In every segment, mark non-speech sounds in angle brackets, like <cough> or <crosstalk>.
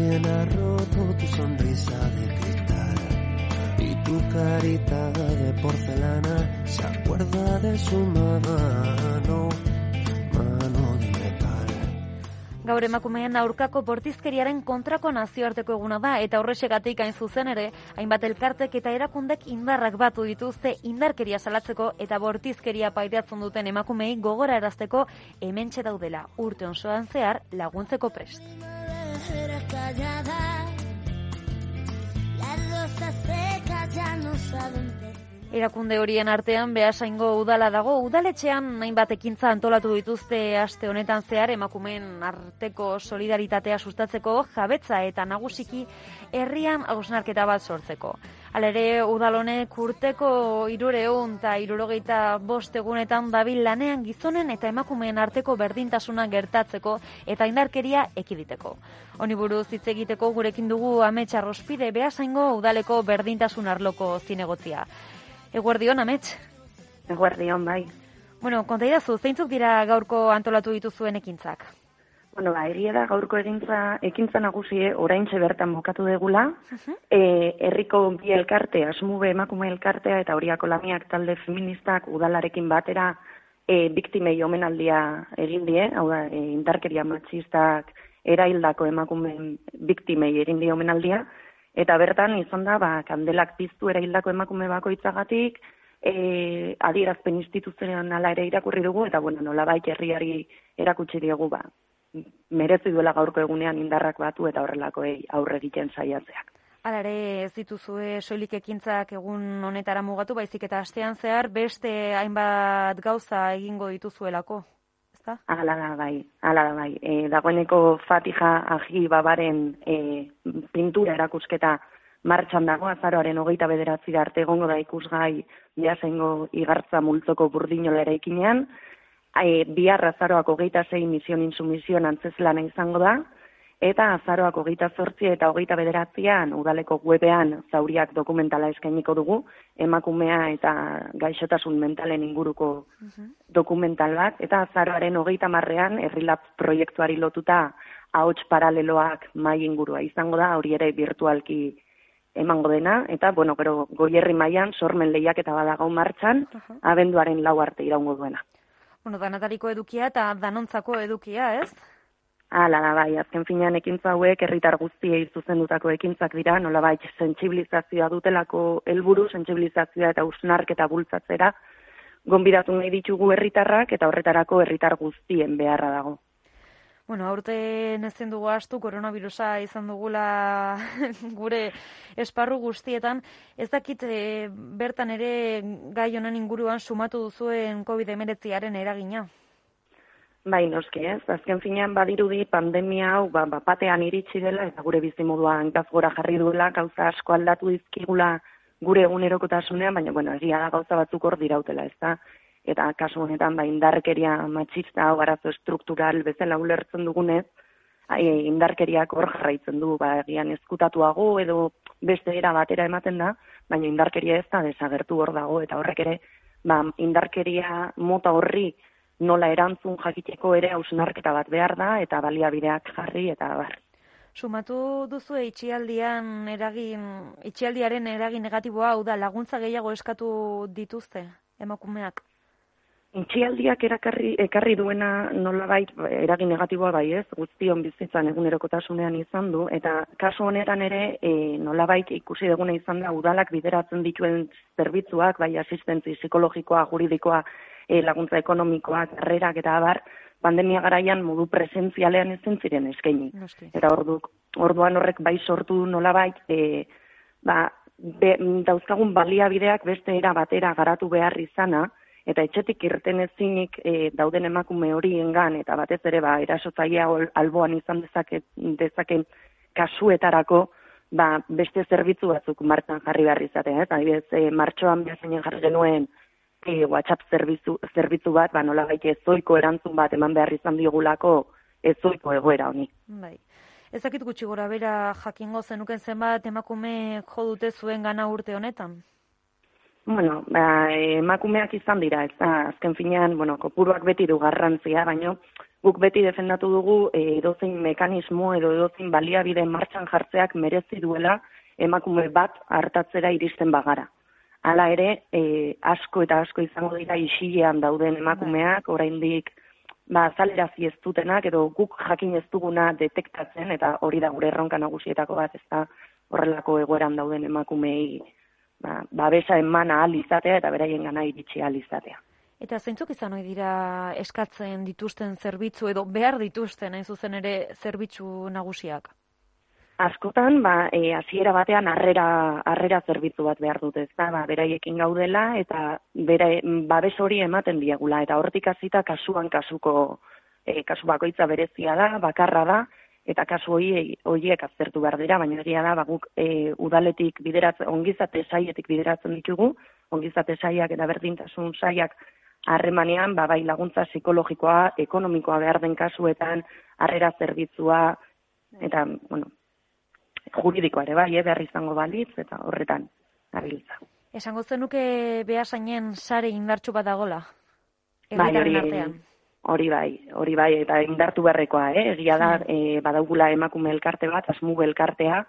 alguien ha roto tu sonrisa de cristal y tu carita de porcelana se acuerda de su mano, mano de metal. Gaur emakumeen aurkako bortizkeriaren kontrako nazioarteko eguna da eta horrexegatik hain zuzen ere, hainbat elkartek eta erakundek indarrak batu dituzte indarkeria salatzeko eta bortizkeria pairatzen duten emakumei gogora erazteko hementxe daudela urte onsoan zehar laguntzeko prest. Era callada, las rosas secas ya no saben. Erakunde horien artean behasaingo udala dago, udaletxean hainbat ekintza antolatu dituzte aste honetan zehar emakumeen arteko solidaritatea sustatzeko jabetza eta nagusiki herrian hausnarketa bat sortzeko. Halere, udalonek urteko irureun eta irurogeita bost egunetan dabil lanean gizonen eta emakumeen arteko berdintasuna gertatzeko eta indarkeria ekiditeko. Honi buruz hitz egiteko gurekin dugu amets arrospide behasaingo udaleko berdintasun arloko zinegotzia. Eguerdion, amets? Eguerdion, bai. Bueno, konta idazu, zeintzuk dira gaurko antolatu dituzuen ekintzak? Bueno, ba, egia da gaurko egintza, ekintza nagusie oraintxe bertan bokatu degula. E, herriko bi elkarte, asmube emakume elkartea eta horiako lamiak talde feministak udalarekin batera e, biktimei omenaldia egin die, hau da, e, indarkeria matxistak eraildako emakumeen biktimei egin die omenaldia, eta bertan izan da, ba, kandelak piztu eraildako emakume bakoitzagatik, e, adierazpen instituzionala ere irakurri dugu, eta bueno, nolabait herriari erakutsi diegu, ba, merezi duela gaurko egunean indarrak batu eta horrelakoei aurre egiten saiatzeak. Alare ez dituzue soilik ekintzak egun honetara mugatu, baizik eta astean zehar beste hainbat gauza egingo dituzuelako. Ezta? Hala da bai, hala da bai. E, dagoeneko Fatija Agi Babaren e, pintura erakusketa martxan dago, azaroaren hogeita bederatzi arte egongo da ikusgai biasengo igartza multzoko burdinola eraikinean, e, bihar azaroak hogeita zei mision insumision antzeslana izango da, eta azaroak hogeita zortzi eta hogeita bederatzean udaleko webean zauriak dokumentala eskainiko dugu, emakumea eta gaixotasun mentalen inguruko dokumental bat, eta azaroaren hogeita marrean herrilab proiektuari lotuta ahots paraleloak mai ingurua izango da, hori ere virtualki emango dena, eta, bueno, gero, goierri mailan sormen lehiak eta badago martxan, abenduaren lau arte iraungo duena. Bueno, danatariko edukia eta danontzako edukia, ez? Hala da bai, azken finean ekintza hauek herritar guztiei zuzendutako ekintzak dira, nolabait sentsibilizazioa dutelako helburu, sentsibilizazioa eta usnarketa bultzatzera, gonbidatu nahi ditugu herritarrak eta horretarako herritar guztien beharra dago. Bueno, aurten ezin dugu astu koronavirusa izan dugula <laughs> gure esparru guztietan. Ez dakit e, bertan ere gai honen inguruan sumatu duzuen COVID-19aren eragina. Bai, noski ez. Azken finean badirudi pandemia hau ba, bapatean iritsi dela eta gure bizimodua hankaz gora jarri duela, gauza asko aldatu dizkigula gure egunerokotasunean, baina bueno, egia da gauza batzuk hor dirautela, ez da? Eta kasu honetan, ba, indarkeria matxista hau arazo struktural bezala ulertzen dugunez, ai, indarkeriak hor jarraitzen du, ba, egian ezkutatuago edo beste era batera ematen da, baina indarkeria ez da desagertu hor dago, eta horrek ere, ba, indarkeria mota horri nola erantzun jakiteko ere hausnarketa bat behar da, eta baliabideak jarri, eta bar. Sumatu duzu itxialdian eragin, itxialdiaren eragin negatiboa, hau da laguntza gehiago eskatu dituzte emakumeak? Itxialdiak erakarri, ekarri duena nolabait eragin negatiboa bai ez, guztion bizitzan egunerokotasunean izan du, eta kasu honetan ere e, nolabait ikusi duguna izan da udalak bideratzen dituen zerbitzuak, bai asistentzi psikologikoa, juridikoa, e, laguntza ekonomikoa, karrerak eta abar, pandemia garaian modu presentzialean ezin ziren eskaini. Eta orduk orduan horrek bai sortu nolabait, e, ba, be, dauzkagun baliabideak beste era batera garatu behar izana, eta etxetik irten ezinik e, dauden emakume horiengan eta batez ere ba erasotzailea alboan izan dezake dezaken kasuetarako ba, beste zerbitzu batzuk martxan jarri behar izatea, ez? Adibidez, e, martxoan behazeinen jarri genuen e, WhatsApp zerbitzu, zerbitzu bat, ba, nola ezoiko erantzun bat eman behar izan diogulako ezoiko egoera honi. Bai. Ez dakit gutxi gora bera jakingo zenuken zenbat emakume jo dute zuen gana urte honetan? Bueno, ba, emakumeak izan dira, ez da, azken finean, bueno, kopuruak beti du garrantzia, baino guk beti defendatu dugu e, edozein mekanismo edo edozein baliabide martxan jartzeak merezi duela emakume bat hartatzera iristen bagara. Hala ere, e, asko eta asko izango dira isilean dauden emakumeak, oraindik ba, zalerazi ez dutenak, edo guk jakin ez duguna detektatzen, eta hori da gure erronka nagusietako bat, ez da horrelako egoeran dauden emakumei ba, babesa eman ahal izatea eta beraien gana iritsi ahal izatea. Eta zeintzuk izan ohi dira eskatzen dituzten zerbitzu edo behar dituzten hain zuzen ere zerbitzu nagusiak? Askotan, ba, e, hasiera batean harrera, harrera zerbitzu bat behar dute, ezta? Ba, beraiekin gaudela eta bere babes hori ematen diagula eta hortik hasita kasuan kasuko e, kasu bakoitza berezia da, bakarra da eta kasu hori horiek aztertu behar dira, baina egia da ba, guk e, udaletik bideratzen ongizate saietik bideratzen ditugu, ongizate saiak eta berdintasun saiak harremanean ba, bai laguntza psikologikoa, ekonomikoa behar den kasuetan, harrera zerbitzua eta bueno, juridikoa ere bai, eh, behar izango balitz, eta horretan, gabiltza. Esango zenuke behasainen sare indartsu bat dagola? Bai, hori, artean. Hori bai, hori bai, eta indartu beharrekoa, eh? egia da, eh, badaugula emakume elkarte bat, asmu elkartea,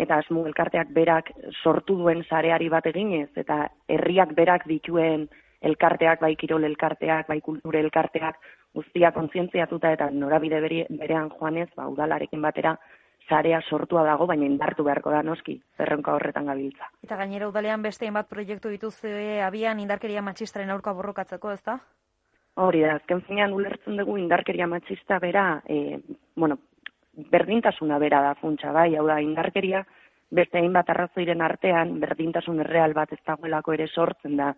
eta asmu elkarteak berak sortu duen sareari bat eginez, eta herriak berak dituen elkarteak, bai kirol elkarteak, bai kulture elkarteak, guztia kontzientziatuta eta norabide berean joanez, ba, udalarekin batera, sarea sortua dago, baina indartu beharko da noski, zerronka horretan gabiltza. Eta gainera udalean beste hainbat proiektu dituzue abian indarkeria matxistaren aurka borrokatzeko, ezta? Hori da, azken finean ulertzen dugu indarkeria matxista bera, e, bueno, berdintasuna bera da funtsa, bai, hau da, indarkeria beste hainbat arrazoiren artean berdintasun erreal bat ez dagoelako ere sortzen da.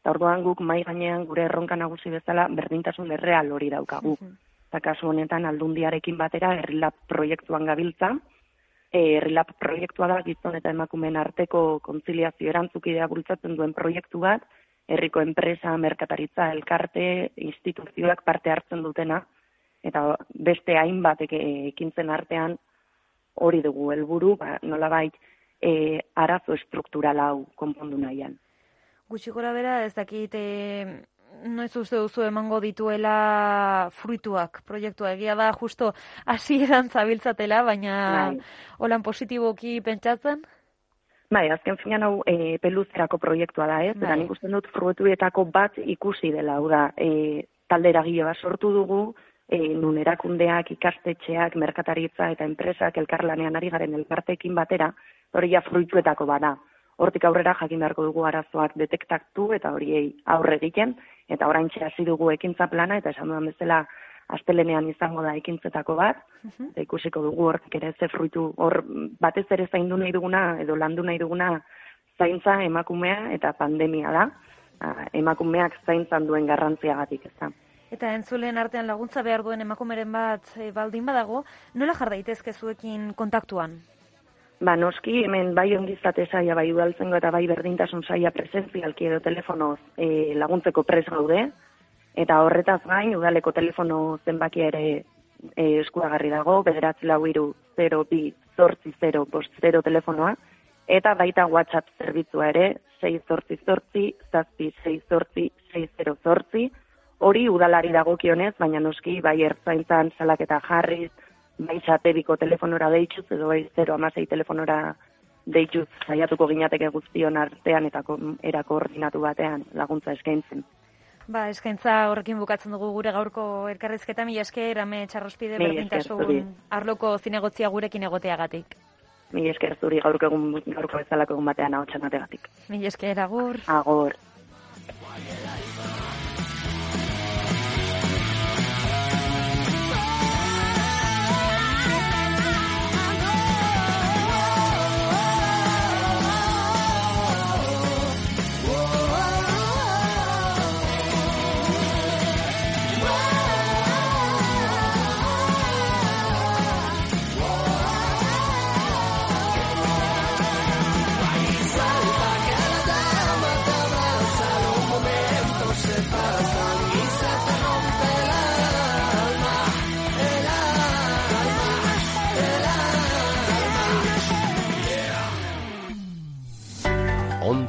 Eta orduan guk mai gainean gure erronka nagusi bezala berdintasun erreal hori daukagu. Eta kasu honetan aldundiarekin batera herrilab proiektuan gabiltza. E, herrilab proiektua da gizon eta emakumeen arteko kontziliazio erantzukidea bultzatzen duen proiektu bat, herriko enpresa, merkataritza, elkarte, instituzioak parte hartzen dutena, eta beste hainbat ekintzen artean hori dugu helburu, ba, nolabait e, arazo estruktural hau konpondu nahian. Gutxi gora bera, ez dakit, e, noiz uste duzu emango dituela fruituak proiektua. Egia da, justo hasieran zabiltzatela, baina Bai. holan positiboki pentsatzen? Bai, azken finean hau e, peluzerako proiektua da, ez? Eta Bai. nik uste dut fruetuetako bat ikusi dela, hau da, e, talde eragile bat sortu dugu, e, nun erakundeak, ikastetxeak, merkataritza eta enpresak elkarlanean ari garen elkarteekin batera, hori ja fruituetako bada. Hortik aurrera jakin beharko dugu arazoak detektatu eta horiei aurre egiten, eta oraintxe hasi dugu ekintza plana, eta esan dudan bezala astelenean izango da ekintzetako bat, eta ikusiko dugu hortik ere ze fruitu, hor batez ere zaindu nahi duguna, edo landu nahi duguna zaintza emakumea eta pandemia da, Ah, emakumeak zaintzan duen garrantziagatik, ez da. Eta entzulen artean laguntza behar duen emakumeren bat e, baldin badago, nola jar daitezke zuekin kontaktuan? Ba, noski, hemen bai ongizate saia, bai udaltzengo eta bai berdintasun saia presentzialki edo telefonoz e, laguntzeko pres gaude, eta horretaz gain, udaleko telefono zenbakia ere e, eskuagarri dago, bederatzi lau iru 0 bi zortzi 0 bost 0 telefonoa, eta baita WhatsApp zerbitzua ere, 6 zortzi zortzi, zazpi 6 zortzi 6 zortzi, hori udalari dagokionez, baina noski bai ertzaintzan salaketa jarriz, bai satebiko telefonora deituz, edo bai 0 amasei telefonora deituz saiatuko ginateke guztion artean eta ko- era koordinatu batean laguntza eskaintzen. Ba, eskaintza horrekin bukatzen dugu gure gaurko elkarrizketa, mila esker, ame txarrospide berdintasun arloko zinegotzia gurekin egoteagatik. Mila esker zuri gaurko egun gaurko bezalako egun batean ahotsan ategatik. Mila esker, agur. Agor.